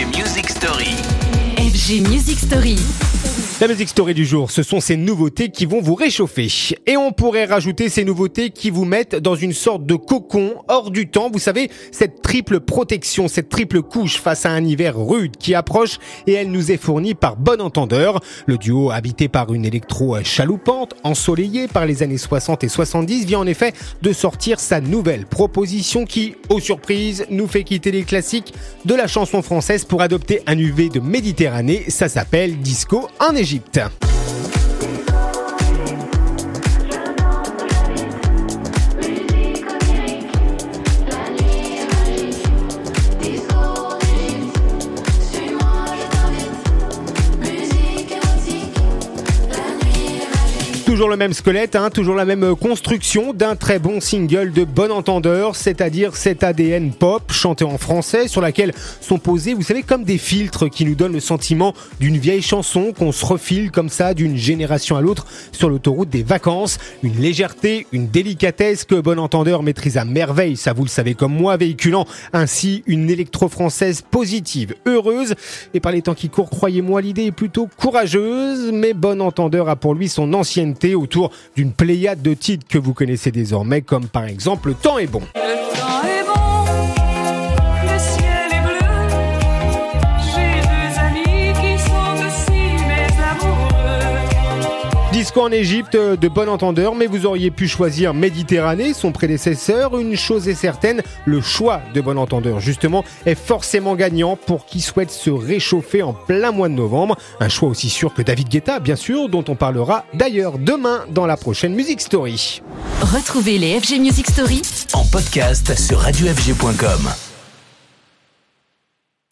FG Music Story. La musique story du jour, ce sont ces nouveautés qui vont vous réchauffer. Et on pourrait rajouter ces nouveautés qui vous mettent dans une sorte de cocon hors du temps. Vous savez, cette triple protection, cette triple couche face à un hiver rude qui approche et elle nous est fournie par Bon Entendeur. Le duo habité par une électro chaloupante, ensoleillée par les années 60 et 70, vient en effet de sortir sa nouvelle proposition qui, aux surprises, nous fait quitter les classiques de la chanson française pour adopter un UV de Méditerranée. Ça s'appelle Disco en Égypte d'Égypte. Toujours le même squelette, hein, toujours la même construction d'un très bon single de bon entendeur, c'est-à-dire cet ADN pop chanté en français sur laquelle sont posés, vous savez, comme des filtres qui nous donnent le sentiment d'une vieille chanson qu'on se refile comme ça d'une génération à l'autre sur l'autoroute des vacances. Une légèreté, une délicatesse que bon entendeur maîtrise à merveille, ça vous le savez comme moi, véhiculant ainsi une électro-française positive, heureuse. Et par les temps qui courent, croyez-moi, l'idée est plutôt courageuse, mais bon entendeur a pour lui son ancienneté autour d'une pléiade de titres que vous connaissez désormais, comme par exemple Le temps est bon. Disco en Égypte de bon entendeur, mais vous auriez pu choisir Méditerranée, son prédécesseur. Une chose est certaine, le choix de bon entendeur, justement, est forcément gagnant pour qui souhaite se réchauffer en plein mois de novembre. Un choix aussi sûr que David Guetta, bien sûr, dont on parlera d'ailleurs demain dans la prochaine Music Story. Retrouvez les FG Music Story En podcast sur radiofg.com.